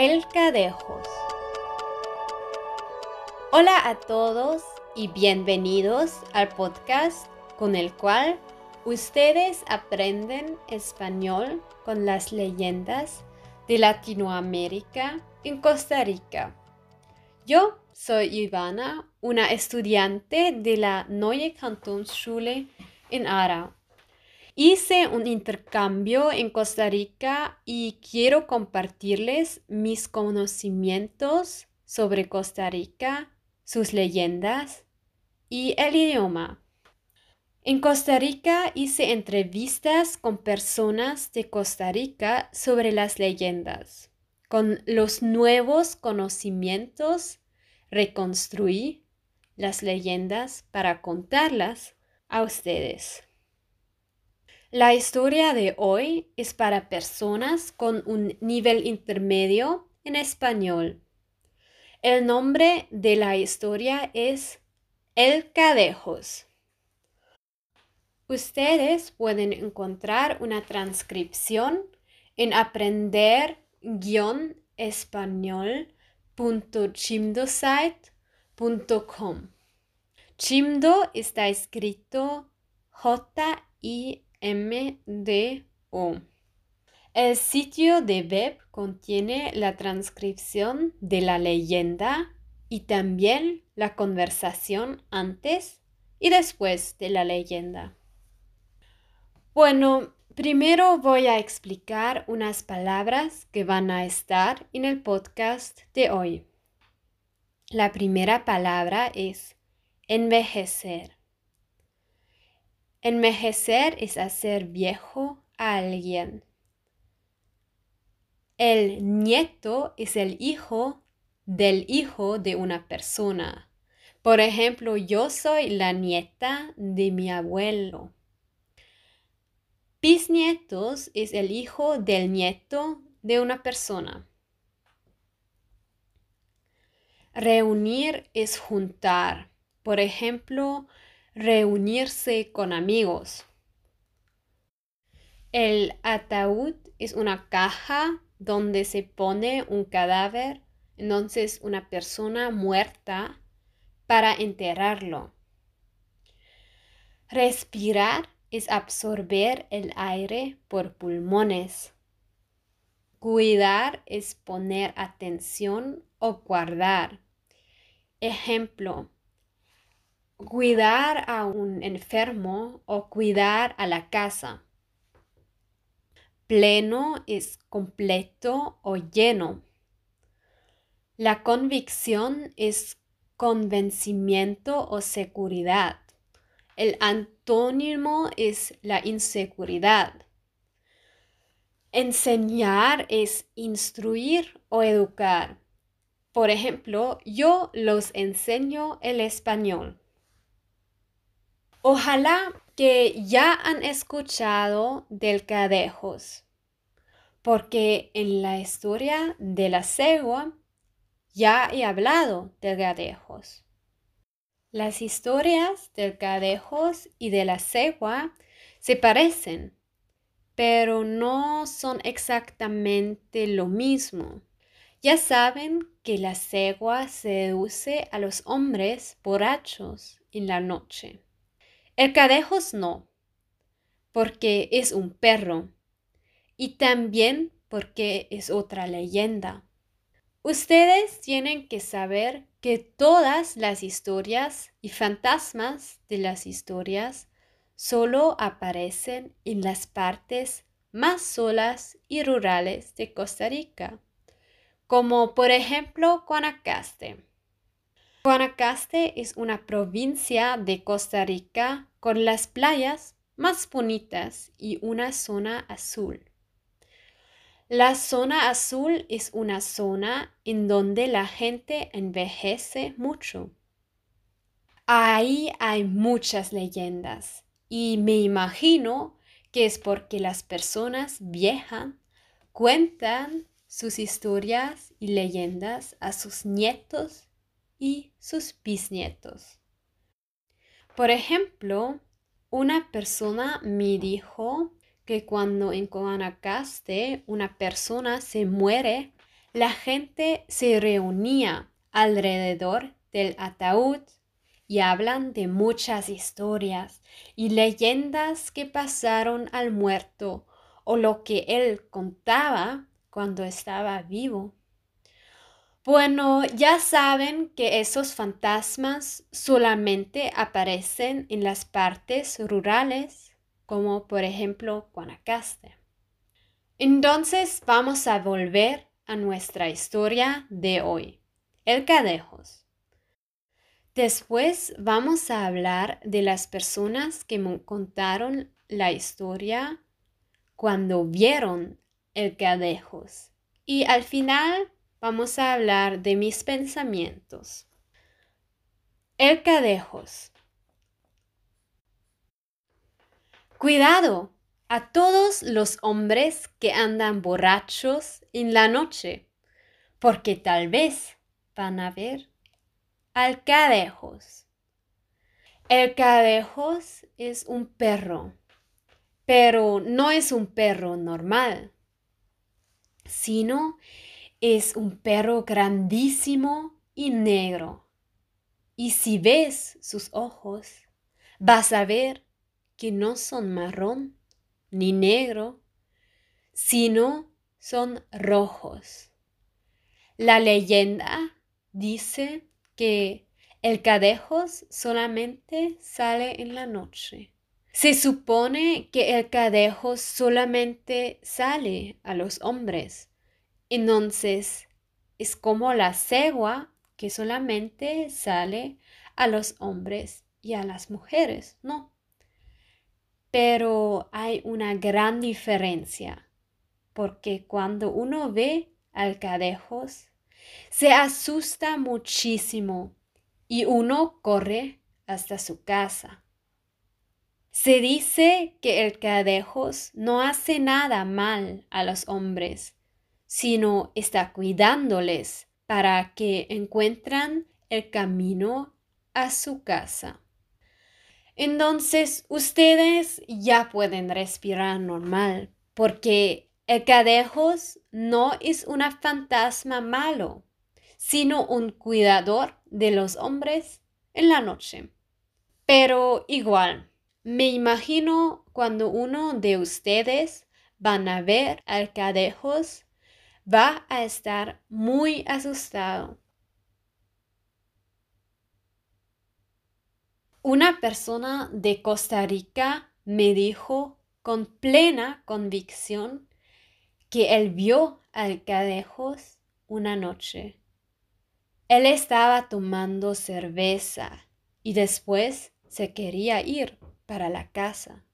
El Cadejos. Hola a todos y bienvenidos al podcast con el cual ustedes aprenden español con las leyendas de Latinoamérica en Costa Rica. Yo soy Ivana, una estudiante de la Neue Kantonsschule en Ara. Hice un intercambio en Costa Rica y quiero compartirles mis conocimientos sobre Costa Rica, sus leyendas y el idioma. En Costa Rica hice entrevistas con personas de Costa Rica sobre las leyendas. Con los nuevos conocimientos reconstruí las leyendas para contarlas a ustedes. La historia de hoy es para personas con un nivel intermedio en español. El nombre de la historia es El Cadejos. Ustedes pueden encontrar una transcripción en aprender-español.chimdosite.com. Chimdo está escrito J-I-M-D-O. El sitio de web contiene la transcripción de la leyenda y también la conversación antes y después de la leyenda. Bueno, primero voy a explicar unas palabras que van a estar en el podcast de hoy. La primera palabra es envejecer. Envejecer es hacer viejo a alguien. El nieto es el hijo del hijo de una persona. Por ejemplo, yo soy la nieta de mi abuelo. Bisnietos es el hijo del nieto de una persona. Reunir es juntar. Por ejemplo, reunirse con amigos. El ataúd es una caja donde se pone un cadáver, entonces una persona muerta, para enterrarlo. Respirar es absorber el aire por pulmones. Cuidar es poner atención o guardar. Ejemplo, cuidar a un enfermo o cuidar a la casa. Pleno es completo o lleno. La convicción es convencimiento o seguridad. El antónimo es la inseguridad. Enseñar es instruir o educar. Por ejemplo, yo los enseño el español. Ojalá que ya han escuchado del cadejos, porque en la historia de la cegua ya he hablado de cadejos. Las historias del cadejos y de la cegua se parecen, pero no son exactamente lo mismo. Ya saben que la cegua seduce a los hombres borrachos en la noche. El cadejos no, porque es un perro y también porque es otra leyenda. Ustedes tienen que saber que todas las historias y fantasmas de las historias solo aparecen en las partes más solas y rurales de Costa Rica, como por ejemplo Guanacaste. Guanacaste es una provincia de Costa Rica con las playas más bonitas y una zona azul. La zona azul es una zona en donde la gente envejece mucho. Ahí hay muchas leyendas y me imagino que es porque las personas viejas cuentan sus historias y leyendas a sus nietos y sus bisnietos. Por ejemplo, una persona me dijo que cuando en Guanacaste una persona se muere, la gente se reunía alrededor del ataúd y hablan de muchas historias y leyendas que pasaron al muerto o lo que él contaba cuando estaba vivo. Bueno, ya saben que esos fantasmas solamente aparecen en las partes rurales, como por ejemplo Guanacaste. Entonces vamos a volver a nuestra historia de hoy, el Cadejos. Después vamos a hablar de las personas que me contaron la historia cuando vieron el Cadejos. Y al final vamos a hablar de mis pensamientos. El Cadejos. Cuidado a todos los hombres que andan borrachos en la noche, porque tal vez van a ver al cadejos. El cadejos es un perro, pero no es un perro normal, sino es un perro grandísimo y negro. Y si ves sus ojos, vas a ver que no son marrón ni negro, sino son rojos. La leyenda dice que el cadejos solamente sale en la noche. Se supone que el cadejos solamente sale a los hombres. Entonces, es como la cegua que solamente sale a los hombres y a las mujeres, ¿no? Pero hay una gran diferencia, porque cuando uno ve al cadejos, se asusta muchísimo y uno corre hasta su casa. Se dice que el cadejos no hace nada mal a los hombres, sino está cuidándoles para que encuentran el camino a su casa. Entonces ustedes ya pueden respirar normal porque el cadejos no es un fantasma malo, sino un cuidador de los hombres en la noche. Pero igual, me imagino cuando uno de ustedes van a ver al cadejos, va a estar muy asustado Una persona de Costa Rica me dijo con plena convicción que él vio al Cadejos una noche. Él estaba tomando cerveza y después se quería ir para la casa.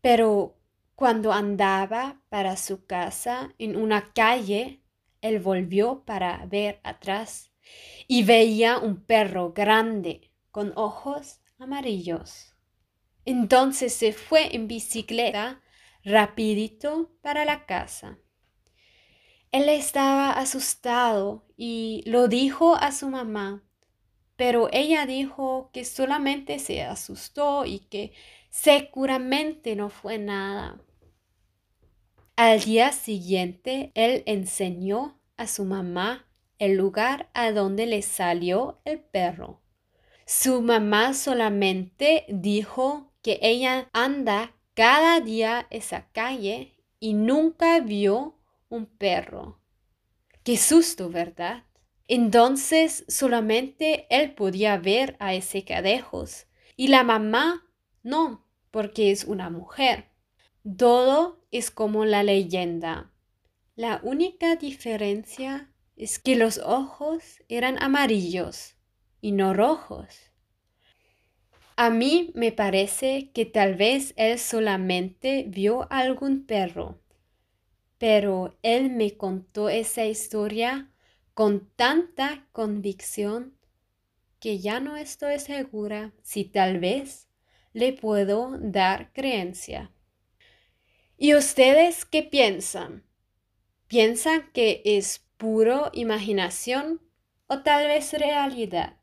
Pero cuando andaba para su casa en una calle, él volvió para ver atrás y veía un perro grande con ojos amarillos. Entonces se fue en bicicleta rapidito para la casa. Él estaba asustado y lo dijo a su mamá, pero ella dijo que solamente se asustó y que seguramente no fue nada. Al día siguiente, él enseñó a su mamá el lugar a donde le salió el perro. Su mamá solamente dijo que ella anda cada día esa calle y nunca vio un perro. Qué susto, ¿verdad? Entonces solamente él podía ver a ese cadejos y la mamá no, porque es una mujer. Todo es como la leyenda. La única diferencia es que los ojos eran amarillos y no rojos. A mí me parece que tal vez él solamente vio algún perro, pero él me contó esa historia con tanta convicción que ya no estoy segura si tal vez le puedo dar creencia. ¿Y ustedes qué piensan? ¿Piensan que es puro imaginación o tal vez realidad?